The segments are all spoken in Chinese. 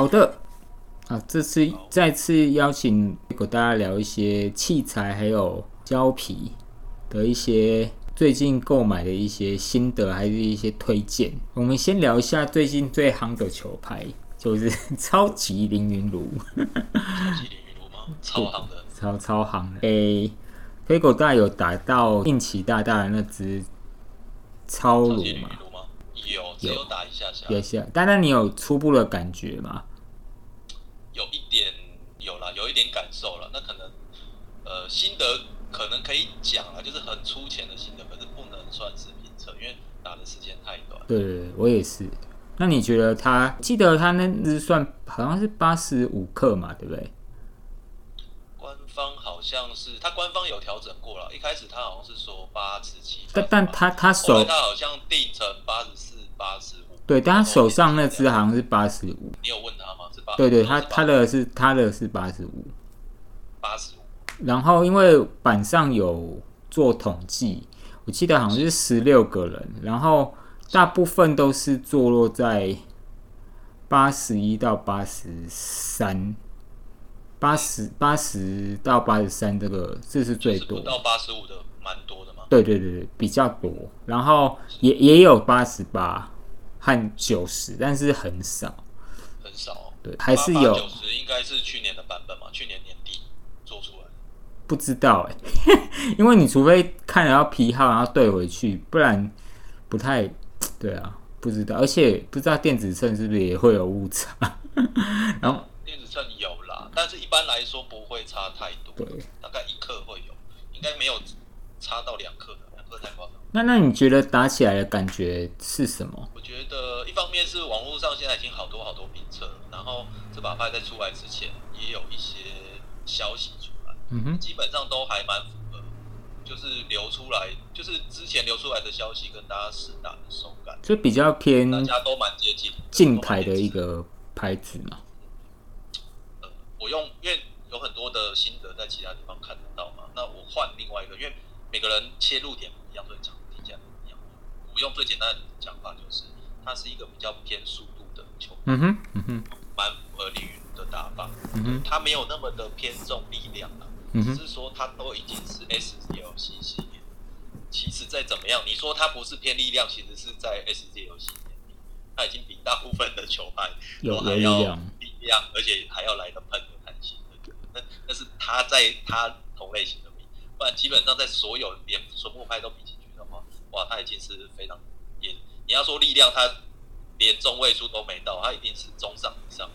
好的，啊，这次再次邀请给大家聊一些器材，还有胶皮的一些最近购买的一些心得，还是一些推荐。我们先聊一下最近最夯的球拍，就是 超级凌云炉。超级凌云炉吗？超夯的，超超夯的。诶，飞狗大有打到印奇大大的那只超炉吗？有，只有打一下下。一下，但那你有初步的感觉吗？有一点有了，有一点感受了。那可能呃心得可能可以讲啊，就是很粗浅的心得，可是不能算是评测，因为打的时间太短。对，我也是。那你觉得他？记得他那日算好像是八十五克嘛，对不对？官方好像是他官方有调整过了，一开始他好像是说八十七，但但他他手他好像定成八十四、八十五。对，但他手上那只好像是八十五。你有问他吗？是八？对对，他他的是他的是八十五，八十五。然后因为板上有做统计，我记得好像是十六个人，然后大部分都是坐落在八十一到八十三，八十八十到八十三这个这是最多，到八十五的蛮多的嘛。对对对对，比较多，然后也也有八十八。和九十，但是很少，很少，对，还是有。九十，应该是去年的版本嘛？去年年底做出来，不知道哎，因为你除非看得到批号，然后对回去，不然不太对啊，不知道，而且不知道电子秤是不是也会有误差。然后电子秤有啦，但是一般来说不会差太多，对，大概一克会有，应该没有差到两克的，那那你觉得打起来的感觉是什么？我觉得一方面是网络上现在已经好多好多评测，然后这把牌在出来之前也有一些消息出来，嗯哼，基本上都还蛮符合，就是流出来，就是之前流出来的消息跟大家实打的手感，就比较偏，大家都蛮接近近。台的一个牌子嘛。呃，我用因为有很多的心得在其他地方看得到嘛，那我换另外一个，因为每个人切入点不一样，所以讲。用最简单的讲法，就是它是一个比较偏速度的球，嗯哼，嗯哼，蛮符合李云的打法，嗯哼，它没有那么的偏重力量啊，嗯只是说它都已经是 S D L C 系列，其实再怎么样，你说它不是偏力量，其实是在 S D L 系列里，它已经比大部分的球拍有还要力量，而且还要来的喷有弹性，那那是它在它同类型的比，不然基本上在所有连纯木拍都比进去的话。哇，他已经是非常也，你要说力量，他连中位数都没到，他一定是中上以上。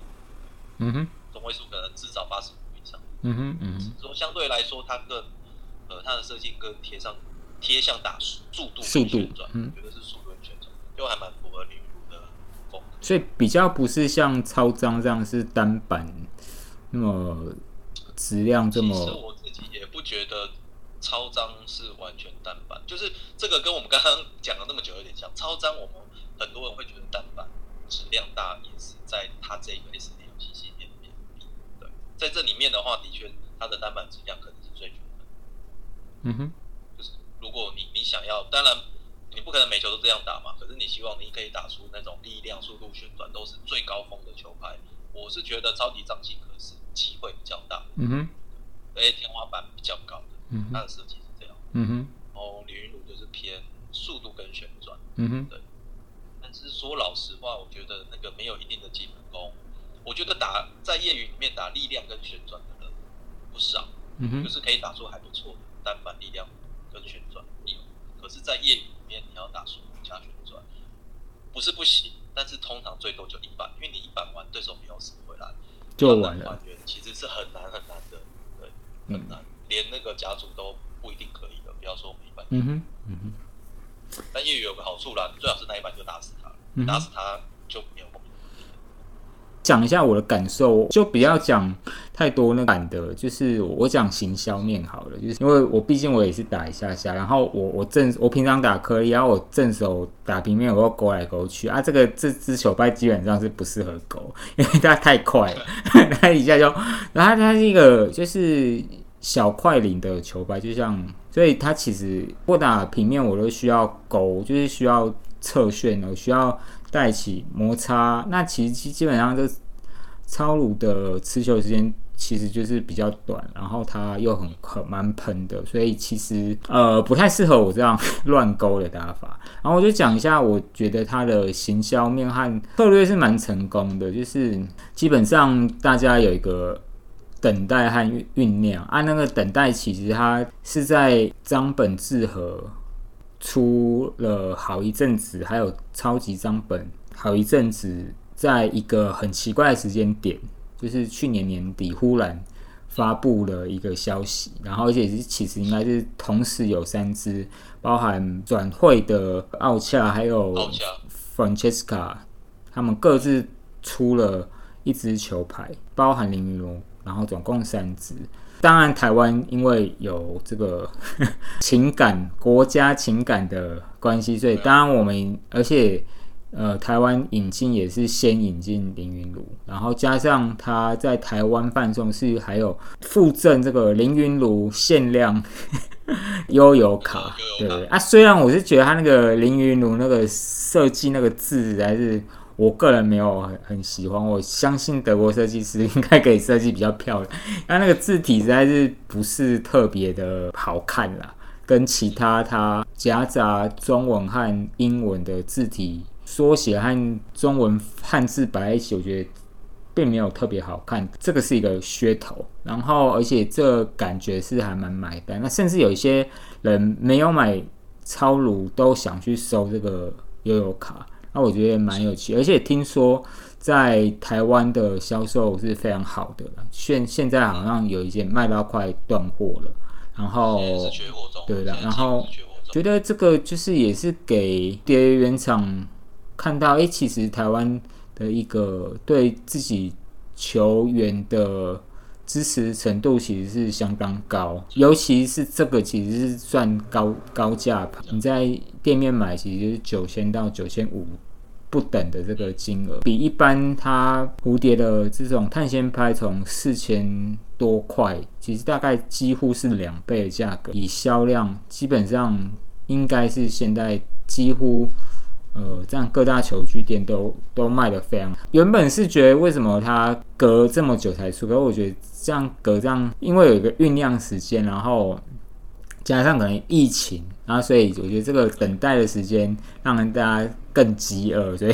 嗯哼，中位数可能至少八十五以上。嗯哼嗯。说相对来说，它更呃，它的设计更贴上贴向打速度速度转，嗯，觉得是速度旋转，就还蛮符合女路的风格。所以比较不是像超张这样是单板那么质量这么。其实我自己也不觉得。超张是完全单板，就是这个跟我们刚刚讲了那么久有点像。超张我们很多人会觉得单板质量大，也是在它这个 S D 游戏系列里面。对，在这里面的话，的确它的单板质量可能是最全的。嗯哼，就是如果你你想要，当然你不可能每球都这样打嘛，可是你希望你可以打出那种力量、速度、旋转都是最高峰的球拍，我是觉得超级张信可是机会比较大。嗯哼，而且天花板比较高。嗯，它的设计是这样。嗯哼，然后李云鲁就是偏速度跟旋转。嗯哼，对。但是说老实话，我觉得那个没有一定的基本功。我觉得打在业余里面打力量跟旋转的人不少。嗯哼，就是可以打出还不错的单板力量跟旋转。可是，在业余里面你要打速度加旋转，不是不行，但是通常最多就一板，因为你一板完，对手没有死回来，就完了。其实是很难很难的，对，很难。连那个甲组都不一定可以的，不要说我们一般。嗯哼，嗯哼。但业余有个好处啦，你最好是那一板就打死他，打死他就没有讲一下我的感受，就不要讲太多那版的，就是我讲行销面好了，就是因为我毕竟我也是打一下下，然后我我正我平常打颗粒，然后我正手打平面，我要勾来勾去啊，这个这只球拍基本上是不适合勾，因为它太快了 它一下就，然后它是一个就是。小块领的球拍，就像，所以它其实不打平面，我都需要勾，就是需要侧旋的，需要带起摩擦。那其实基本上就超乳的持球时间其实就是比较短，然后它又很很蛮喷的，所以其实呃不太适合我这样乱勾的打法。然后我就讲一下，我觉得它的行销面和策略是蛮成功的，就是基本上大家有一个等待和酝酿啊，那个等待其实它是在张本智和出了好一阵子，还有超级张本好一阵子。在一个很奇怪的时间点，就是去年年底忽然发布了一个消息，然后而且是其实应该是同时有三支，包含转会的奥恰还有 Francesca，他们各自出了一支球牌，包含林云龙，然后总共三支。当然台湾因为有这个 情感国家情感的关系，所以当然我们而且。呃，台湾引进也是先引进凌云炉，然后加上他在台湾贩送是还有附赠这个凌云炉限量 悠游卡，对对啊。虽然我是觉得他那个凌云炉那个设计那个字还是我个人没有很很喜欢，我相信德国设计师应该可以设计比较漂亮，但那个字体实在是不是特别的好看啦，跟其他它夹杂中文和英文的字体。缩写和中文汉字摆在一起，我觉得并没有特别好看，这个是一个噱头。然后，而且这感觉是还蛮买单。那甚至有一些人没有买超炉，都想去收这个悠游卡。那我觉得蛮有趣，而且听说在台湾的销售是非常好的。现现在好像有一件卖到快断货了。然后，对的。然后觉得这个就是也是给蝶原厂。看到，哎，其实台湾的一个对自己球员的支持程度其实是相当高，尤其是这个其实是算高高价吧，你在店面买其实是九千到九千五不等的这个金额，比一般它蝴蝶的这种碳纤拍从四千多块，其实大概几乎是两倍的价格，以销量基本上应该是现在几乎。呃，这样各大球具店都都卖的非常。原本是觉得为什么它隔这么久才出，可是我觉得这样隔这样，因为有一个酝酿时间，然后加上可能疫情，然后所以我觉得这个等待的时间让人大家更饥饿，所以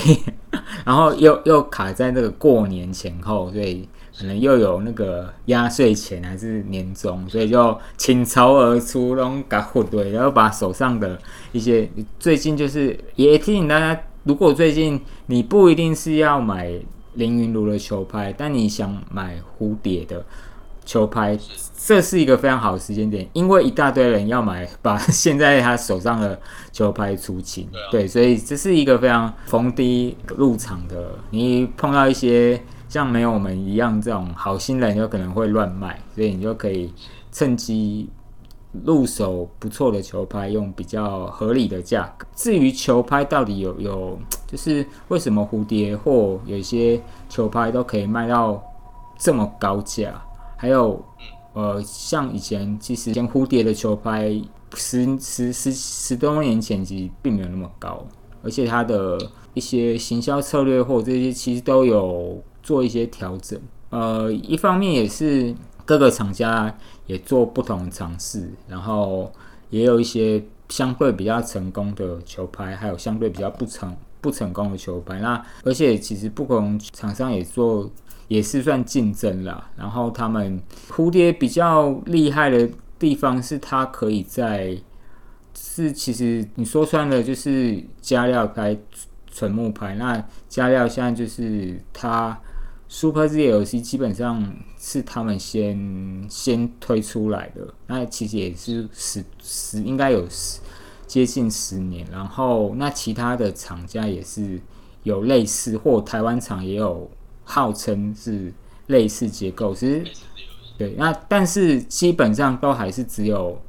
然后又又卡在那个过年前后，所以。可能又有那个压岁钱还是年终，所以就倾巢而出，那种搞混对，然后把手上的一些最近就是也提醒大家，如果最近你不一定是要买凌云炉的球拍，但你想买蝴蝶的球拍，这是一个非常好的时间点，因为一大堆人要买，把 现在他手上的球拍出清，对，所以这是一个非常逢低入场的，你碰到一些。像没有我们一样这种好心人，有可能会乱卖，所以你就可以趁机入手不错的球拍，用比较合理的价格。至于球拍到底有有，就是为什么蝴蝶或有些球拍都可以卖到这么高价？还有，呃，像以前其实像蝴蝶的球拍，十十十十多年前其实并没有那么高，而且它的一些行销策略或这些其实都有。做一些调整，呃，一方面也是各个厂家也做不同的尝试，然后也有一些相对比较成功的球拍，还有相对比较不成不成功的球拍。那而且其实不同厂商也做也是算竞争啦。然后他们蝴蝶比较厉害的地方是，它可以在是其实你说穿了就是加料拍纯木拍。那加料现在就是它。Super Z L C 基本上是他们先先推出来的，那其实也是十十应该有十接近十年，然后那其他的厂家也是有类似，或台湾厂也有号称是类似结构，其实对，那但是基本上都还是只有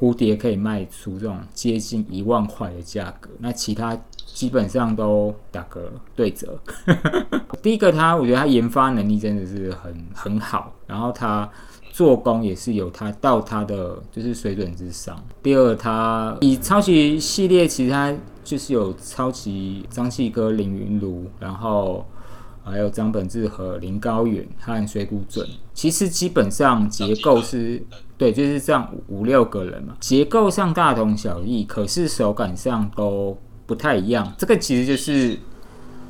蝴蝶可以卖出这种接近一万块的价格，那其他。基本上都打个对折。第一个，它我觉得它研发能力真的是很很好，然后他做工也是有他到他的就是水准之上。第二，他以超级系列，其实他就是有超级张继科凌云炉，然后还有张本智和、林高远和水谷准，其实基本上结构是，对，就是这样五五六个人嘛，结构上大同小异，可是手感上都不太一样。这个其实就是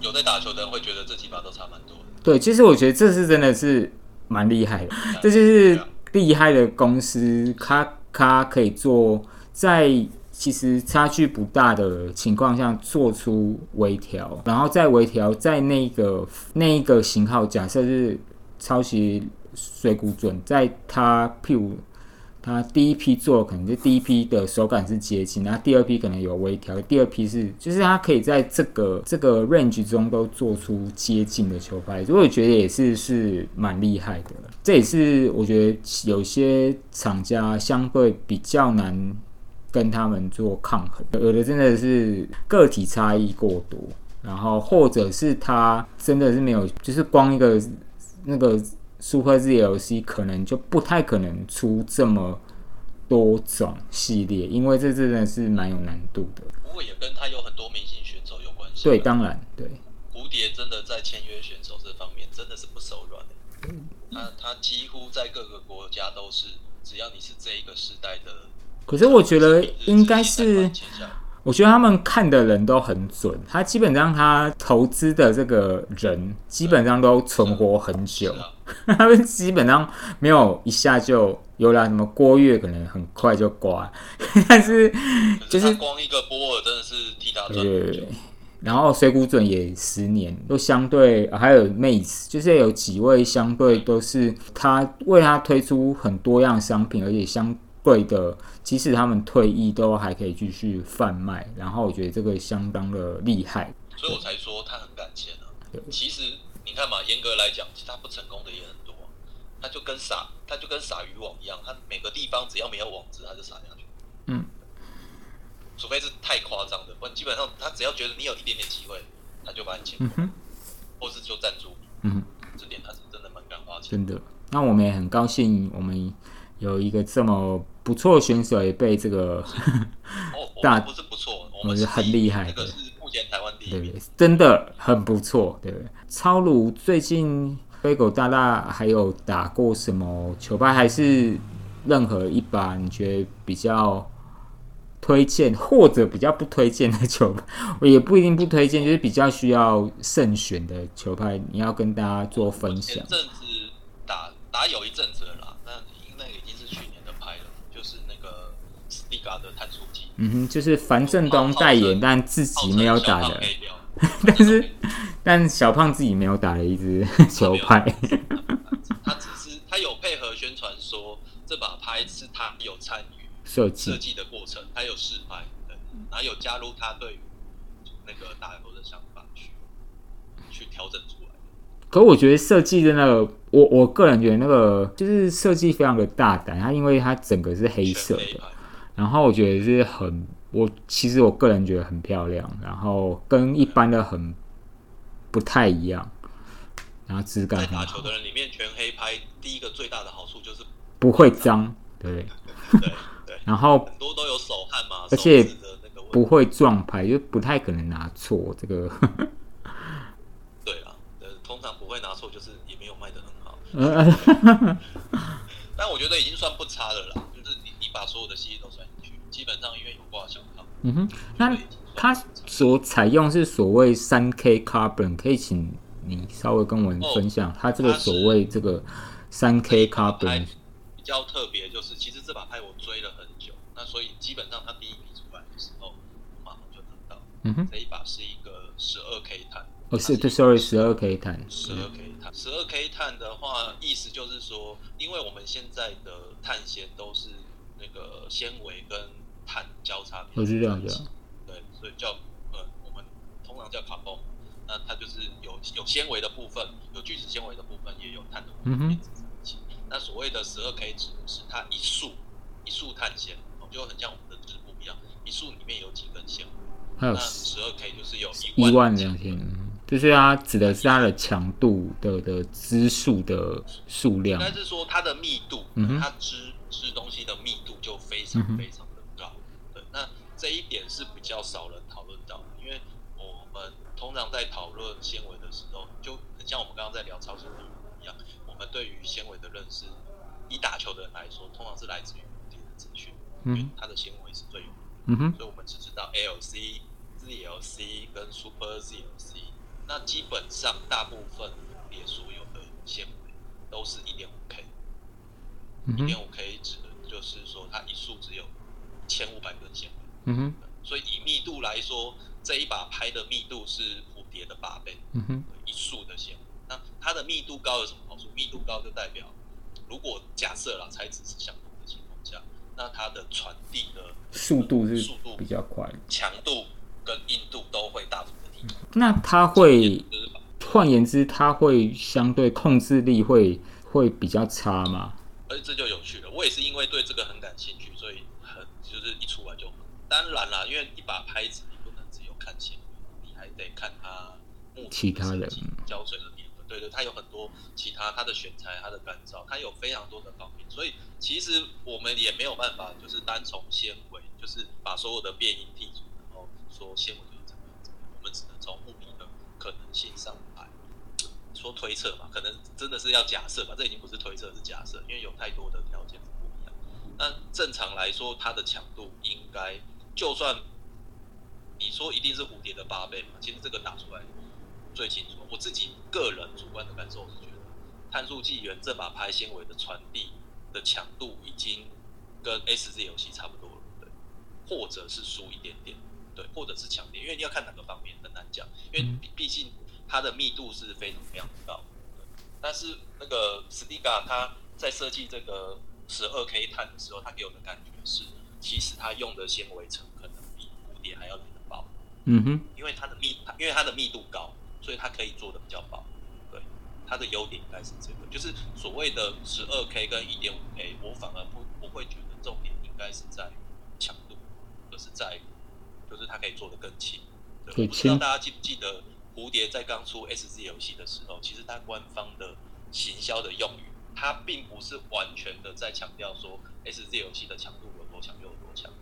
有在打球的人会觉得这几把都差蛮多的。对，其实我觉得这是真的是蛮厉害的，这就是厉害的公司，它它可以做在其实差距不大的情况下做出微调，然后再微调在那个那一个型号，假设是抄袭水谷准，在它譬如它第一批做可能就第一批的手感是接近，然后第二批可能有微调，第二批是就是它可以在这个这个 range 中都做出接近的球拍，所以我觉得也是是蛮厉害的。这也是我觉得有些厂家相对比较难跟他们做抗衡，有的真的是个体差异过多，然后或者是他真的是没有，就是光一个那个。Super ZLC 可能就不太可能出这么多种系列，因为这真的是蛮有难度的。不过也跟他有很多明星选手有关系。对，当然对。蝴蝶真的在签约选手这方面真的是不手软的。他他几乎在各个国家都是，只要你是这一个时代的。可是我觉得应该是。我觉得他们看的人都很准，他基本上他投资的这个人基本上都存活很久，他们基本上没有一下就有了什么郭跃可能很快就挂，但是就是光一个波尔真的是替他赚对，然后水谷准也十年都相对，还有妹子，就是有几位相对都是他为他推出很多样商品，而且相。贵的，即使他们退役，都还可以继续贩卖。然后我觉得这个相当的厉害，所以我才说他很敢签啊。其实你看嘛，严格来讲，其实他不成功的也很多。他就跟撒，他就跟撒渔网一样，他每个地方只要没有网子，他就撒下去。嗯。除非是太夸张的，不然基本上他只要觉得你有一点点机会，他就把你签。嗯哼。或是就赞助。嗯。这点他是真的蛮敢花钱。真的。那我们也很高兴，我们。有一个这么不错的选手也被这个大不是不错，我们是很厉害的，是目前台湾第一，对，真的很不错。对，超鲁最近飞狗大大还有打过什么球拍？还是任何一把你觉得比较推荐，或者比较不推荐的球拍？我也不一定不推荐，就是比较需要慎选的球拍，你要跟大家做分享。阵子打打有一阵子了。的碳素机，嗯哼，就是樊振东代言，但自己没有打的，但是 但小胖自己没有打的一支球拍，他只是他有配合宣传说这把拍是他有参与设计设计的过程，他有试拍，对，然后有加入他对那个打球的想法去去调整出来。可我觉得设计的那个，我我个人觉得那个就是设计非常的大胆，它因为它整个是黑色的。然后我觉得是很，我其实我个人觉得很漂亮，然后跟一般的很不太一样，然后质感。打球的人里面全黑拍，第一个最大的好处就是不会脏，对对对。然后很多都有手汗嘛，而且不会撞拍，就不太可能拿错这个。对啊，呃，通常不会拿错，就是也没有卖的很好。但我觉得已经算不差的了，就是你你把所有的系列都算进去，基本上因为有挂小套。嗯哼，那它所采用是所谓三 K carbon，可以请你稍微跟我们分享，它这个所谓这个三 K carbon 比较特别，就是其实这把拍我追了很久，那所以基本上它第一批出来的时候，我马上就拿到。嗯哼，这一把是一个十二 K 碳。哦，是对，sorry，十二 K 碳。十二 K 碳，十二 K 碳的话，意思就是说，因为我们现在的碳纤都是那个纤维跟碳交叉。我是这样讲。对，所以叫呃，我们通常叫卡泵。那它就是有有纤维的部分，有聚酯纤维的部分，也有碳的部分。那所谓的十二 K 值是它一束一束碳纤，就很像我们的织布一样，一束里面有几根纤维。还有十二 K 就是有一万两千。就是它指的是它的强度的的支数的数量，应该是说它的密度，嗯它织织东西的密度就非常非常的高。对，那这一点是比较少人讨论到的，因为我们通常在讨论纤维的时候，就很很像我们刚刚在聊超级体一样，我们对于纤维的认识，以打球的人来说，通常是来自于蝴蝶的资讯，因为嗯它的纤维是最有名的。嗯哼，所以我们只知道 LC、ZLC 跟 Super ZLC。那基本上大部分也所有的纤维都是一点五 K，一点五 K 指的就是说它一束只有千五百根纤维，嗯哼，所以以密度来说，这一把拍的密度是蝴蝶的八倍，嗯哼，一束的纤维。那它的密度高有什么好处？密度高就代表，如果假设啦材质是相同的情况下，那它的传递的速度是速度比较快。强度跟硬度都会大幅的提高。那它会，换言之，它会相对控制力会会比较差吗？而这就有趣了。我也是因为对这个很感兴趣，所以很就是一出来就买。当然啦，因为一把拍子你不能只有看纤维，你还得看它木其他的胶水的年份，对对，它有很多其他它的选材、它的干燥，它有非常多的方面。所以其实我们也没有办法，就是单从纤维，就是把所有的变音剔除，然后说纤维就是怎么样怎么样。我们只能从物理的可能性上来说推测嘛，可能真的是要假设吧，这已经不是推测，是假设，因为有太多的条件是不一样。那正常来说，它的强度应该，就算你说一定是蝴蝶的八倍嘛，其实这个打出来最清楚。我自己个人主观的感受是觉得，碳素纪元这把拍纤维的传递的强度已经跟 S Z 游戏差不多了，对，或者是输一点点，对，或者是强点，因为你要看哪个方面很难讲，因为毕毕竟它的密度是非常非常高。对但是那个 Stiga 它在设计这个十二 K 碳的时候，它给我的感觉是，其实它用的纤维层可能比蝴蝶还要来的薄，嗯哼，因为它的密，因为它的密度高，所以它可以做的比较薄。对，它的优点应该是这个，就是所谓的十二 K 跟一点五 K，我反而不不会觉得重点应该是在强度，而是在于就是它可以做的更轻。对，我不知道大家记不记得蝴蝶在刚出 SZ 游戏的时候，其实它官方的行销的用语，它并不是完全的在强调说 SZ 游戏的强度有多强就有多强。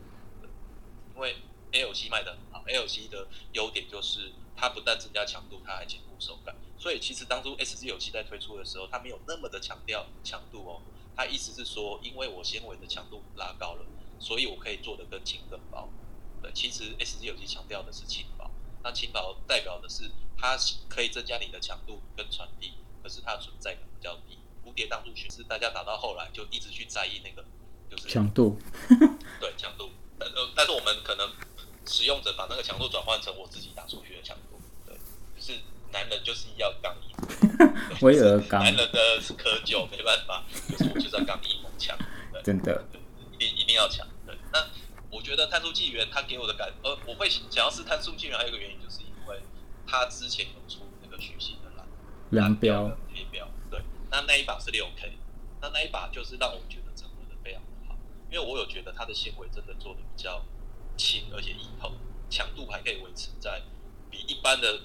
因为 L C 卖的很好，L C 的优点就是它不但增加强度，它还兼顾手感。所以其实当初 SZ 游戏在推出的时候，它没有那么的强调强度哦。它意思是说，因为我纤维的强度拉高了，所以我可以做得更轻更薄。对，其实 SZ 游戏强调的是轻，那轻薄代表的是它可以增加你的强度跟传递，可是它的存在感比较低。蝴蝶当初学是大家打到后来就一直去在意那个就是强度，对强度，但呃，但是我们可能使用者把那个强度转换成我自己打出去的强度，对，就是男人就是要刚毅，对威尔刚男人的可久没办法，就是我就是要刚硬猛强，对，真的，一定一定要强，对。那我觉得碳素纪元它给我的感，呃，我会想要是碳素纪元，还有一个原因就是因为它之前有出那个曲线的蓝蓝标。黑标，对，那那一把是六 K，那那一把就是让我觉得整合的非常的好，因为我有觉得它的纤维真的做的比较轻，而且易透，强度还可以维持在比一般的，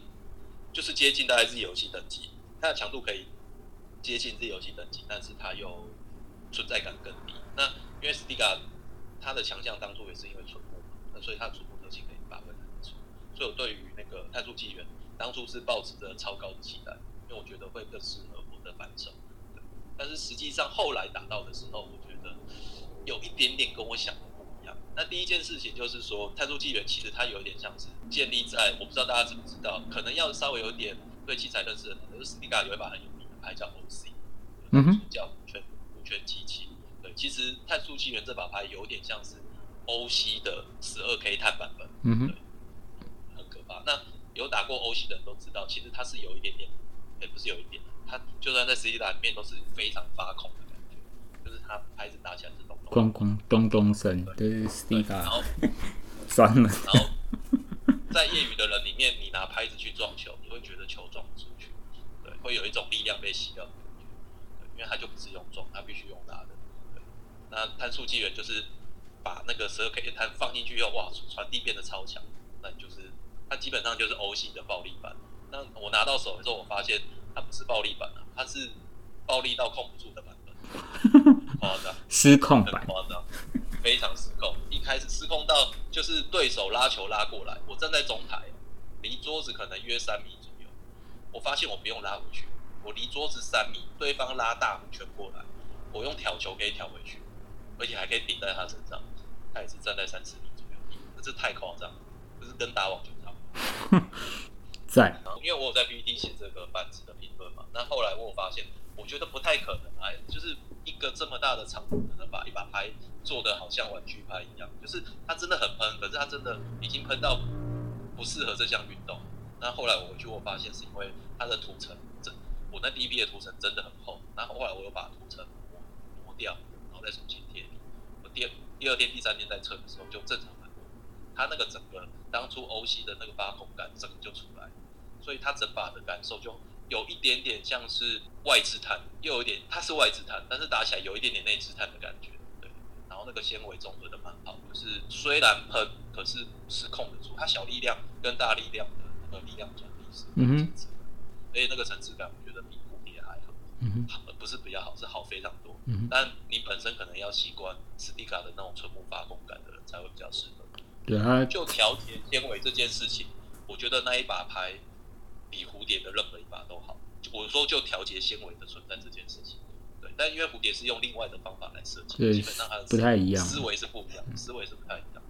就是接近大概是游戏等级，它的强度可以接近是游戏等级，但是它又存在感更低。那因为 Stiga 他的强项当初也是因为纯木嘛，那所以他的纯木特性可以发挥很不错。所以我对于那个碳素纪元当初是抱持着超高的期待，因为我觉得会更适合我的反手。但是实际上后来打到的时候，我觉得有一点点跟我想的不一样。那第一件事情就是说，碳素纪元其实它有一点像是建立在我不知道大家知不知道，可能要稍微有点对器材认识的人，就是 Stiga 有一把很有名的牌叫 OC，嗯哼叫五圈五圈机器。对，其实碳素纪元这把牌有点像是欧西的十二 K 碳版本，嗯哼，很可怕。那有打过欧西的人都知道，其实它是有一点点，也不是有一点，它就算在实际打里面都是非常发恐的感觉，就是它拍子打起来是咚咚咣咣咚咚声，这是对 Stiga 然后 酸了，然后在业余的人里面，你拿拍子去撞球，你会觉得球撞不出去，对，会有一种力量被吸掉的感觉，对，因为它就不是用撞，它必须用打的，对。那碳素纪元就是把那个十二 K 碳放进去以后，哇，传递变得超强，那就是它基本上就是 O 型的暴力版。那我拿到手的时候，我发现它不是暴力版啊，它是暴力到控不住的版本，夸张。失控版，很夸张，非常失控。一开始失控到就是对手拉球拉过来，我站在中台，离桌子可能约三米左右，我发现我不用拉回去，我离桌子三米，对方拉大弧圈过来，我用挑球可以挑回去，而且还可以顶在他身上，他也是站在三十米左右，这太夸张了，这是跟打网球差不多。在，因为我有在 PPT 写这个板子的评论嘛，那后来我有发现，我觉得不太可能啊，就是一个这么大的场可能把一把拍做的好像玩具拍一样，就是它真的很喷，可是它真的已经喷到不适合这项运动。那后来我回去我发现是因为它的涂层，真我那第一批的涂层真的很厚，那后来我又把涂层磨磨掉，再重新贴。我第第二天、第三天在测的时候就正常很多，它那个整个当初欧系的那个发孔感整个就出来。所以它整把的感受就有一点点像是外置碳，又有一点它是外置碳，但是打起来有一点点内置碳的感觉，对。然后那个纤维综合的蛮好，就是虽然喷，可是是控得住，它小力量跟大力量的那个力量转移是嗯哼，所以那个层次感我觉得比嗯好不是比较好，是好非常多。嗯但你本身可能要习惯斯蒂卡的那种纯木发工感的人才会比较适合。对啊就调节纤维这件事情，我觉得那一把牌。比蝴蝶的任何一把都好。我说就调节纤维的存在这件事情，对。但因为蝴蝶是用另外的方法来设计，基本上它的不太一样，思维是不一样，思维是不太一样。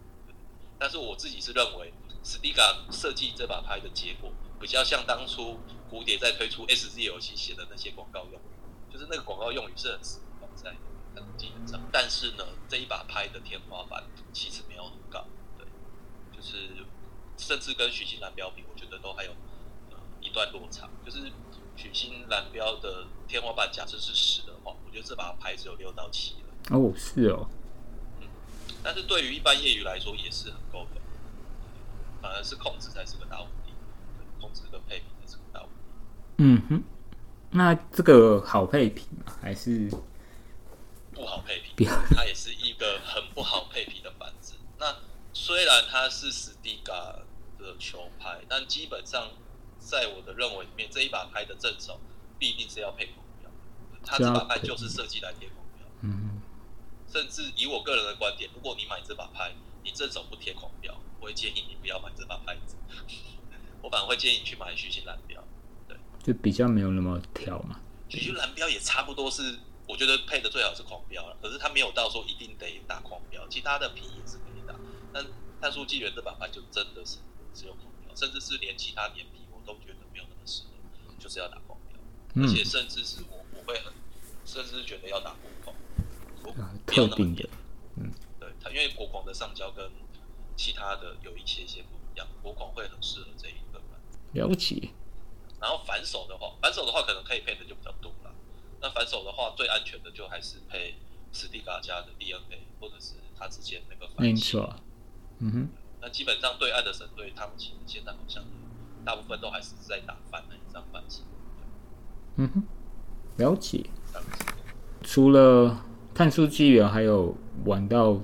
但是我自己是认为，史蒂卡设计这把拍的结果，比较像当初蝴蝶在推出 S Z 游戏写的那些广告用语，就是那个广告用语是很适合放在那种技能上。但是呢，这一把拍的天花板其实没有很高，对，就是甚至跟许昕蓝标比，我觉得都还有。一段落差，就是许昕蓝标的天花板，假设是十的话，我觉得这把拍只有六到七了。哦，是哦。嗯，但是对于一般业余来说也是很够的，反而是控制才是个大问题，控制跟配平的这个道理。嗯哼，那这个好配平吗？还是不好配平？它也是一个很不好配平的板子。那虽然它是史蒂嘎的球拍，但基本上。在我的认为里面，这一把拍的正手必定是要配孔标，它这把拍就是设计来贴孔标。嗯，甚至以我个人的观点，如果你买这把拍，你正手不贴狂标，我会建议你不要买这把拍反而会建议你去买虚心蓝标，对，就比较没有那么挑嘛。虚心蓝标也差不多是，我觉得配的最好是狂标了，可是它没有到说一定得打狂标，其他的皮也是可以打。但碳素纪元这把拍就真的是只有狂标，甚至是连其他连皮我。都觉得没有那么适合，就是要打狂标，而且甚至是我我会很，甚至是觉得要打国光，特定的，嗯，对，它因为国广的上胶跟其他的有一些些不一样，国广会很适合这一个。了解。然后反手的话，反手的话可能可以配的就比较多了。那反手的话，最安全的就还是配史蒂嘎加的 DNA，或者是他之前那个。没错。嗯哼。那基本上对岸的省队，他们其实现在好像。大部分都还是在打翻那一张反击。嗯哼，了解。除了探数纪元，还有玩到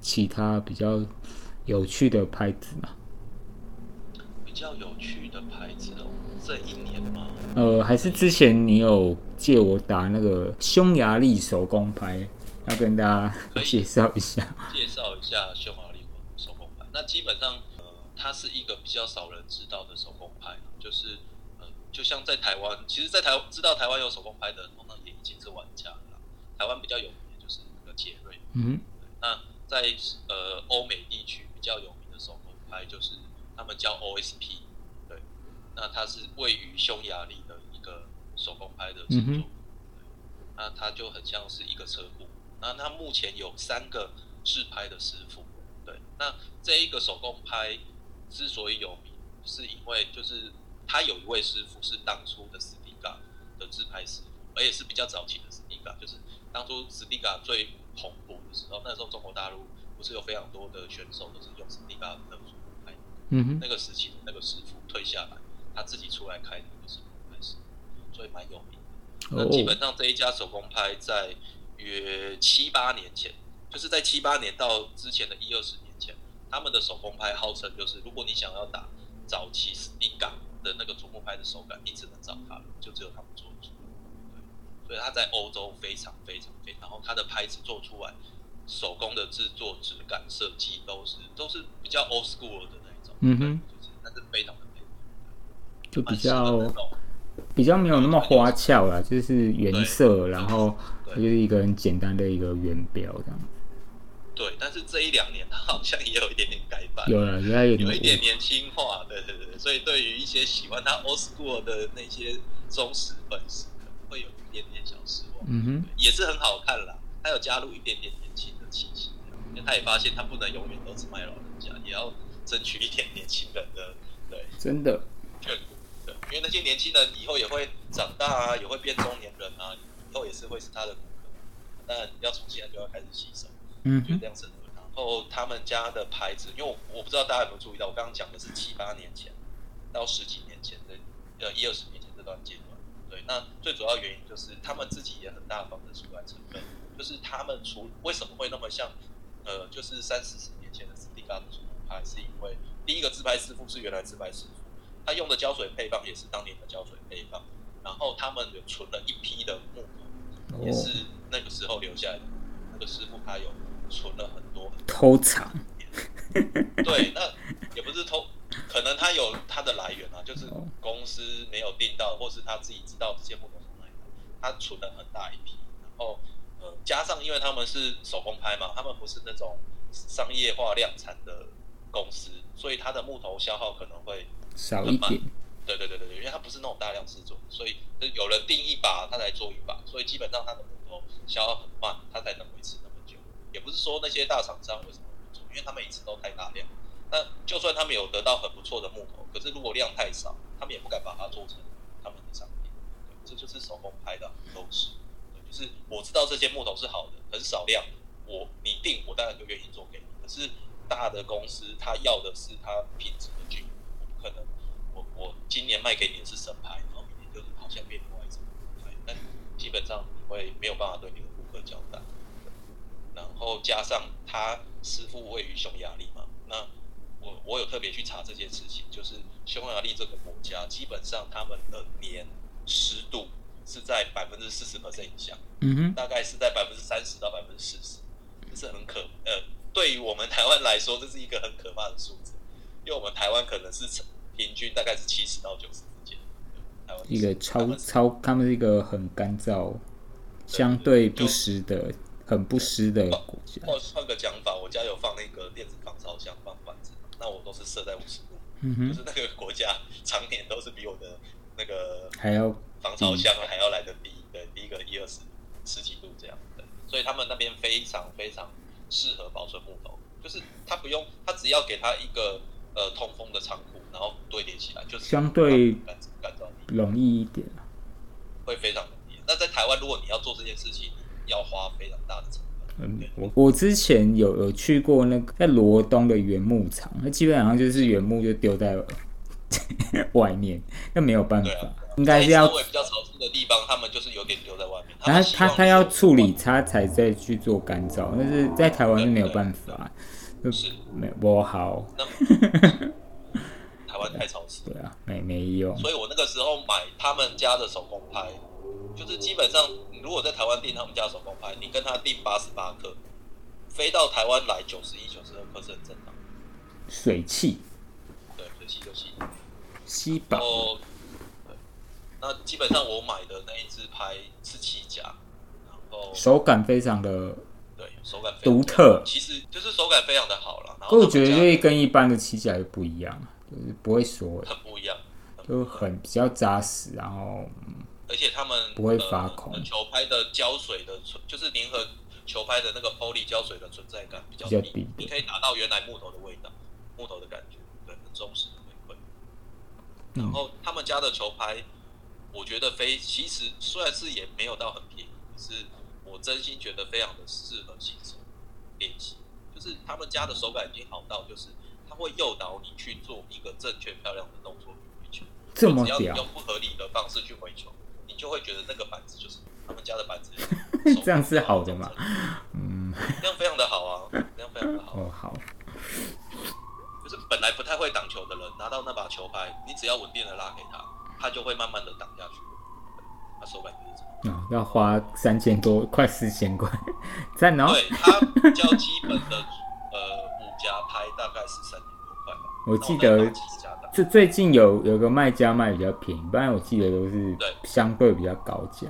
其他比较有趣的拍子吗？比较有趣的牌子哦，这一年吗？呃，还是之前你有借我打那个匈牙利手工牌，要跟大家 介绍一下。介绍一下匈牙利手工牌，那基本上。呃它是一个比较少人知道的手工牌，就是呃，就像在台湾，其实，在台知道台湾有手工牌的，通常也已经是玩家了。台湾比较有名的就是那个杰瑞，嗯，那在呃欧美地区比较有名的手工牌就是他们叫 OSP，对，那它是位于匈牙利的一个手工拍的制作，那它就很像是一个车库，那它目前有三个制拍的师傅，对，那这一个手工拍。之所以有名，是因为就是他有一位师傅是当初的斯蒂嘎的自拍师傅，而且是比较早期的斯蒂嘎，就是当初斯蒂嘎最蓬勃的时候，那时候中国大陆不是有非常多的选手都是用斯蒂嘎的嗯哼，那个时期的那个师傅退下来，他自己出来开那个手工拍师，所以蛮有名的。那基本上这一家手工拍在约七八年前，就是在七八年到之前的一二十年前。他们的手工拍号称就是，如果你想要打早期史蒂嘎的那个竹木拍的手感，你只能找他了，就只有他们做得出。对，所以他在欧洲非常非常非常，然后他的拍子做出来，手工的制作质感设计都是都是比较 old school 的。嗯哼，就是但是非常的美。就比较比较没有那么花俏啦，就是原色，然后它就是一个很简单的一个圆标这样。对，但是这一两年它好像也有一点点改版，有了，有有点一点年轻化，对对对，所以对于一些喜欢他 old school 的那些忠实粉丝，可能会有一点点小失望。嗯哼，也是很好看啦，他有加入一点点年轻的气息，因为他也发现他不能永远都只卖老人家，也要争取一点年轻人的对真的，对，因为那些年轻人以后也会长大啊，也会变中年人啊，以后也是会是他的顾客，当然要从现在就要开始吸收。嗯哼就这，样子。然后他们家的牌子，因为我我不知道大家有没有注意到，我刚刚讲的是七八年前到十几年前的呃一二十年前这段阶段。对，那最主要原因就是他们自己也很大方的出来承认，就是他们除为什么会那么像呃，就是三四十年前的斯蒂嘎的主牌，是因为第一个自拍师傅是原来自拍师傅，他用的胶水配方也是当年的胶水配方，然后他们有存了一批的木头，也哦，是那个时候留下来的。那个师傅他有存了很多偷藏，对，那也不是偷，可能他有他的来源啊，就是哦。公司没有订到，或是他自己知道这些木头从哪里来，他存了很大一批，然后呃，加上因为他们是手工拍嘛，他们不是那种商业化量产的公司，所以它的木头消耗可能会少一点，对对对对对，因为它不是那种大量制作，所以有人定一把，他才做一把，所以基本上它的木头消耗很慢，它才能维持那么久。也不是说那些大厂商为什么不做，因为他们一直都太大量。那就算他们有得到很不错的木头，可是如果量太少，他们也不敢把它做成他们的商品。对，这就是手工拍的优势。对，就是我知道这些木头是好的，很少量，我你定我当然就愿意做给你。可是大的公司他要的是他品质的均匀，我不可能我我今年卖给你的是神牌，然后明年就是好像变另外一种牌，但基本上你会没有办法对你的顾客交代。然后加上他师傅位于匈牙利嘛，那我我有特别去查这件事情，就是匈牙利这个国家，基本上他们的年湿度是在百分之四十 percent 以下，嗯哼，大概是在百分之三十到百分之四十，这是很可呃，对于我们台湾来说，这是一个很可怕的数字，因为我们台湾可能是平均大概是七十到九十之间，台湾一个超超，他们是一个很干燥、相对不湿的、很不湿的国家。换换个讲法，我家有放那个电子防潮箱放板子，那我都是设在五十度，嗯哼，就是那个国家常年都是比我的那个还要防潮箱还要来的低，对，低个一二十十几度这样的，所以他们那边非常非常适合保存木头，就是他不用，他只要给他一个呃通风的仓库，然后堆叠起来，就是相对干干燥容易一点啊。会非常容易。那在台湾，如果你要做这件事情，要花非常大的成本。嗯，我我之前有有去过那个在罗东的原木厂，那基本上就是原木就丢在 外面，那没有办法啊，应该是要在稍微比较潮湿的地方，他们就是有点丢在外面。然后他他要处理，他才再去做干燥，但是在台湾是没有办法，就是没不好，台湾太潮湿，对啊，没没用，所以我那个时候买他们家的手工拍，就是基本上你如果在台湾订他们家的手工拍，你跟他订八十八克，飞到台湾来九十一、九十二克是很正常。水汽对，水汽就吸。吸饱，那基本上我买的那一支拍是七甲，然后手感非常的，对手感非独特其实就是手感非常的好了。然可我觉得就是跟一般的骑起来就不一样，就是不会说，很不一样，就很比较扎实，然后而且他们不会呃发孔球拍的胶水的存，就是粘合球拍的那个 poly 胶水的存在感比较低，比较低你可以达到原来木头的味道，木头的感觉，对，很忠实的回馈。然嗯后他们家的球拍，我觉得非其实虽然是也没有到很便宜，可是我真心觉得非常的适合新手练习。就是他们家的手感已经好到，就是他会诱导你去做一个正确漂亮的动作回球。这么屌只要你用，不合理的方式去回球，你就会觉得那个板子就是他们家的板子 这样是好的嘛？嗯，这样非常的好啊，这样非常的好。哦好，就是本来不太会挡球的人，拿到那把球拍，你只要稳定的拉给他，他就会慢慢的挡下去。它手感就是这样。哦要花三千多，快四千块，赞哦！对，它比较基本的呃五夹拍大概是三千多块吧。我记得就最近有有个卖家卖比较便宜，不然我记得都是相对比较高价，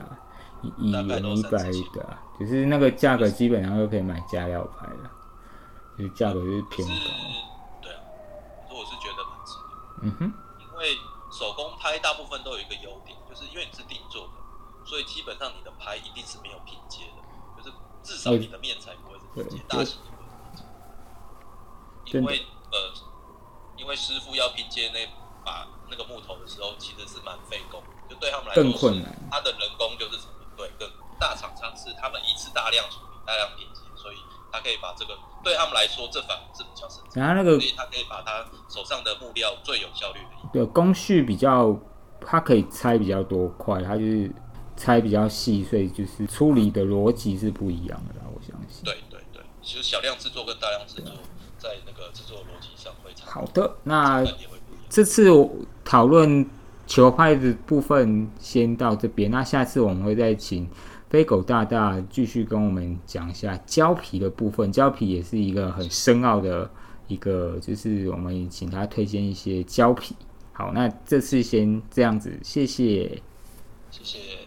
一元一百的啊，就是那个价格基本上都可以买加料牌了，就是价格就是偏高。对啊，可是我是觉得蛮值得，嗯哼，因为手工拍大部分都有一个优点，就是因为你是定做的，所以基本上你的拍一定是没有拼接的，就是至少你的面材不会是拼接，对大型也不会是拼接，因为呃，因为师傅要拼接那把那个木头的时候，其实是蛮费工，就对他们来说更困难。他的人工就是成本对更大厂商是他们一次大量处理、大量拼接，所以他可以把这个对他们来说，这反而是比较省钱，然后那个所以他可以把他手上的木料最有效率的一对工序比较，它可以拆比较多块，它就是拆比较细，所以就是处理的逻辑是不一样的啦，我相信。对对对，其实小量制作跟大量制作在那个制作逻辑上会差，好的，那。这次我讨论球拍的部分先到这边，那下次我们会再请飞狗大大继续跟我们讲一下胶皮的部分。胶皮也是一个很深奥的一个，就是我们请他推荐一些胶皮。好，那这次先这样子，谢谢。谢谢。